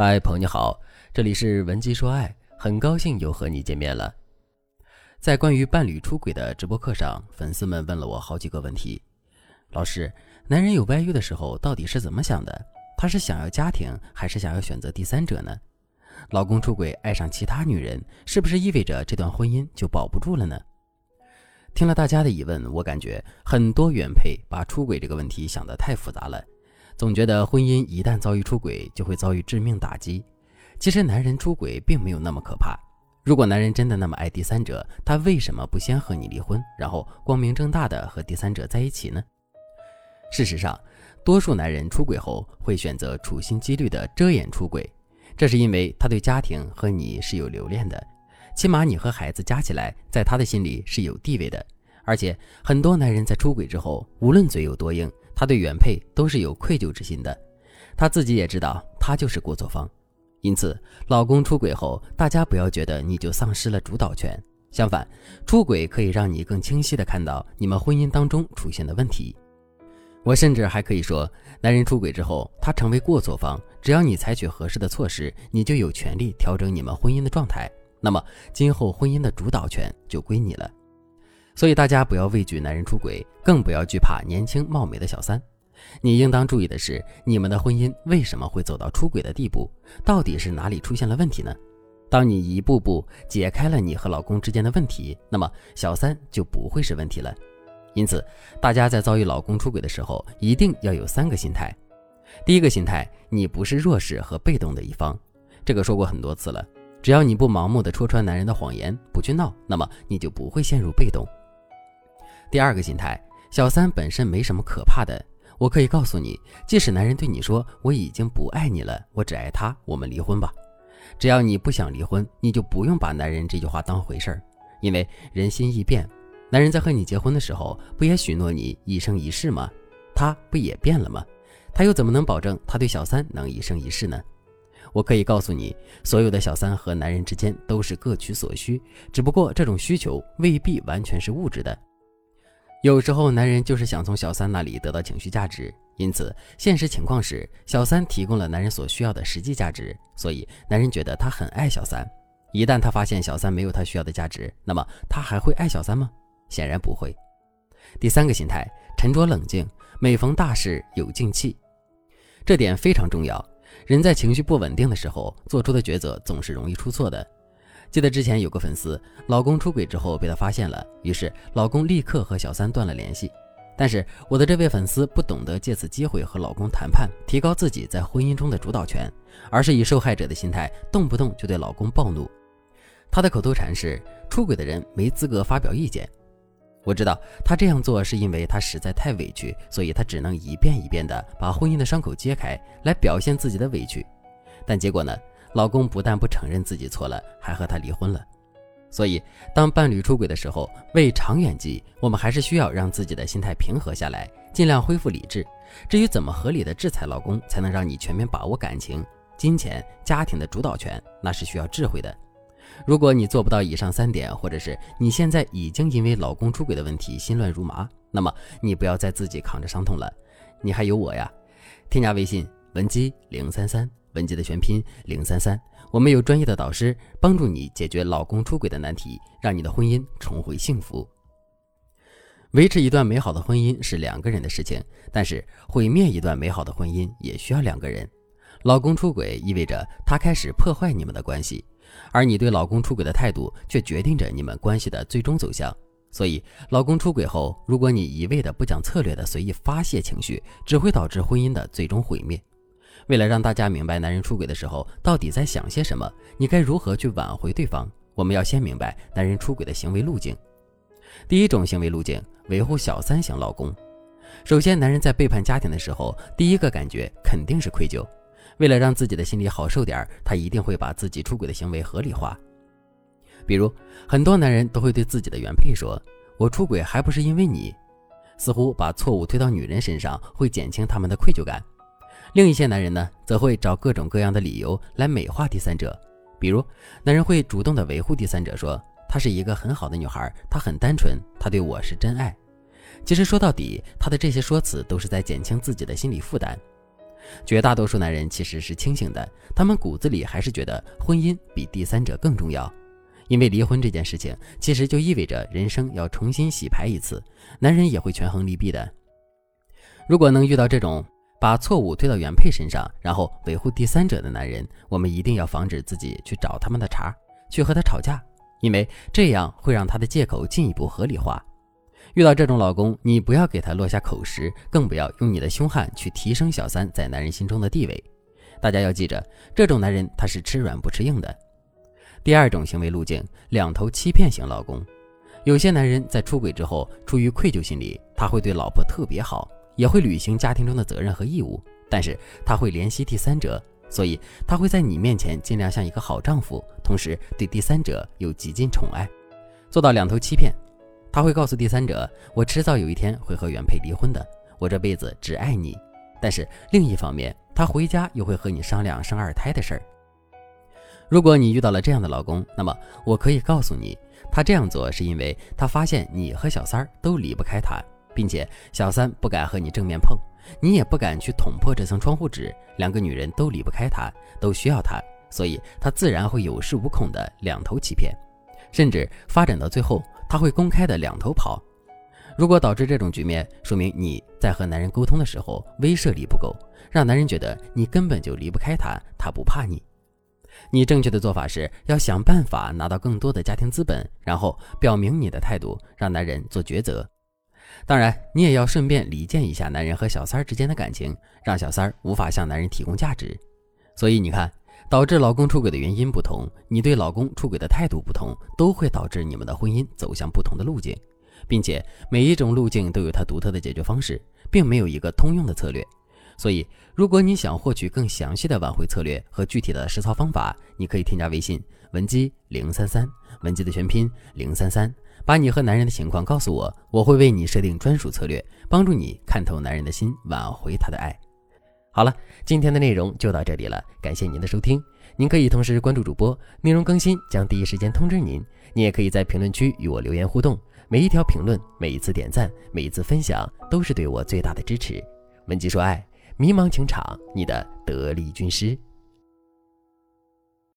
嗨，朋友你好，这里是文姬说爱，很高兴又和你见面了。在关于伴侣出轨的直播课上，粉丝们问了我好几个问题。老师，男人有外遇的时候到底是怎么想的？他是想要家庭，还是想要选择第三者呢？老公出轨爱上其他女人，是不是意味着这段婚姻就保不住了呢？听了大家的疑问，我感觉很多原配把出轨这个问题想得太复杂了。总觉得婚姻一旦遭遇出轨，就会遭遇致命打击。其实男人出轨并没有那么可怕。如果男人真的那么爱第三者，他为什么不先和你离婚，然后光明正大的和第三者在一起呢？事实上，多数男人出轨后会选择处心积虑的遮掩出轨，这是因为他对家庭和你是有留恋的，起码你和孩子加起来在他的心里是有地位的。而且很多男人在出轨之后，无论嘴有多硬。他对原配都是有愧疚之心的，他自己也知道他就是过错方，因此老公出轨后，大家不要觉得你就丧失了主导权，相反，出轨可以让你更清晰的看到你们婚姻当中出现的问题。我甚至还可以说，男人出轨之后，他成为过错方，只要你采取合适的措施，你就有权利调整你们婚姻的状态，那么今后婚姻的主导权就归你了。所以大家不要畏惧男人出轨，更不要惧怕年轻貌美的小三。你应当注意的是，你们的婚姻为什么会走到出轨的地步？到底是哪里出现了问题呢？当你一步步解开了你和老公之间的问题，那么小三就不会是问题了。因此，大家在遭遇老公出轨的时候，一定要有三个心态。第一个心态，你不是弱势和被动的一方，这个说过很多次了。只要你不盲目的戳穿男人的谎言，不去闹，那么你就不会陷入被动。第二个心态，小三本身没什么可怕的。我可以告诉你，即使男人对你说我已经不爱你了，我只爱他，我们离婚吧。只要你不想离婚，你就不用把男人这句话当回事儿，因为人心易变。男人在和你结婚的时候，不也许诺你一生一世吗？他不也变了吗？他又怎么能保证他对小三能一生一世呢？我可以告诉你，所有的小三和男人之间都是各取所需，只不过这种需求未必完全是物质的。有时候，男人就是想从小三那里得到情绪价值，因此现实情况是，小三提供了男人所需要的实际价值，所以男人觉得他很爱小三。一旦他发现小三没有他需要的价值，那么他还会爱小三吗？显然不会。第三个心态，沉着冷静，每逢大事有静气，这点非常重要。人在情绪不稳定的时候，做出的抉择总是容易出错的。记得之前有个粉丝，老公出轨之后被她发现了，于是老公立刻和小三断了联系。但是我的这位粉丝不懂得借此机会和老公谈判，提高自己在婚姻中的主导权，而是以受害者的心态，动不动就对老公暴怒。他的口头禅是：“出轨的人没资格发表意见。”我知道他这样做是因为他实在太委屈，所以他只能一遍一遍地把婚姻的伤口揭开，来表现自己的委屈。但结果呢？老公不但不承认自己错了，还和他离婚了。所以，当伴侣出轨的时候，为长远计，我们还是需要让自己的心态平和下来，尽量恢复理智。至于怎么合理的制裁老公，才能让你全面把握感情、金钱、家庭的主导权，那是需要智慧的。如果你做不到以上三点，或者是你现在已经因为老公出轨的问题心乱如麻，那么你不要再自己扛着伤痛了，你还有我呀。添加微信文姬零三三。文集的全拼零三三，我们有专业的导师帮助你解决老公出轨的难题，让你的婚姻重回幸福。维持一段美好的婚姻是两个人的事情，但是毁灭一段美好的婚姻也需要两个人。老公出轨意味着他开始破坏你们的关系，而你对老公出轨的态度却决定着你们关系的最终走向。所以，老公出轨后，如果你一味的不讲策略的随意发泄情绪，只会导致婚姻的最终毁灭。为了让大家明白男人出轨的时候到底在想些什么，你该如何去挽回对方？我们要先明白男人出轨的行为路径。第一种行为路径，维护小三型老公。首先，男人在背叛家庭的时候，第一个感觉肯定是愧疚。为了让自己的心里好受点，他一定会把自己出轨的行为合理化。比如，很多男人都会对自己的原配说：“我出轨还不是因为你。”似乎把错误推到女人身上，会减轻他们的愧疚感。另一些男人呢，则会找各种各样的理由来美化第三者，比如，男人会主动的维护第三者，说她是一个很好的女孩，她很单纯，她对我是真爱。其实说到底，他的这些说辞都是在减轻自己的心理负担。绝大多数男人其实是清醒的，他们骨子里还是觉得婚姻比第三者更重要。因为离婚这件事情，其实就意味着人生要重新洗牌一次，男人也会权衡利弊的。如果能遇到这种把错误推到原配身上，然后维护第三者的男人，我们一定要防止自己去找他们的茬，去和他吵架，因为这样会让他的借口进一步合理化。遇到这种老公，你不要给他落下口实，更不要用你的凶悍去提升小三在男人心中的地位。大家要记着，这种男人他是吃软不吃硬的。第二种行为路径，两头欺骗型老公。有些男人在出轨之后，出于愧疚心理，他会对老婆特别好，也会履行家庭中的责任和义务，但是他会怜惜第三者，所以他会在你面前尽量像一个好丈夫，同时对第三者又极尽宠爱，做到两头欺骗。他会告诉第三者：“我迟早有一天会和原配离婚的，我这辈子只爱你。”但是另一方面，他回家又会和你商量生二胎的事儿。如果你遇到了这样的老公，那么我可以告诉你，他这样做是因为他发现你和小三儿都离不开他，并且小三不敢和你正面碰，你也不敢去捅破这层窗户纸，两个女人都离不开他，都需要他，所以他自然会有恃无恐的两头欺骗，甚至发展到最后，他会公开的两头跑。如果导致这种局面，说明你在和男人沟通的时候威慑力不够，让男人觉得你根本就离不开他，他不怕你。你正确的做法是要想办法拿到更多的家庭资本，然后表明你的态度，让男人做抉择。当然，你也要顺便离间一下男人和小三儿之间的感情，让小三儿无法向男人提供价值。所以你看，导致老公出轨的原因不同，你对老公出轨的态度不同，都会导致你们的婚姻走向不同的路径，并且每一种路径都有它独特的解决方式，并没有一个通用的策略。所以，如果你想获取更详细的挽回策略和具体的实操方法，你可以添加微信文姬零三三，文姬的全拼零三三，把你和男人的情况告诉我，我会为你设定专属策略，帮助你看透男人的心，挽回他的爱。好了，今天的内容就到这里了，感谢您的收听。您可以同时关注主播，内容更新将第一时间通知您。你也可以在评论区与我留言互动，每一条评论、每一次点赞、每一次分享，都是对我最大的支持。文姬说爱。迷茫情场，你的得力军师。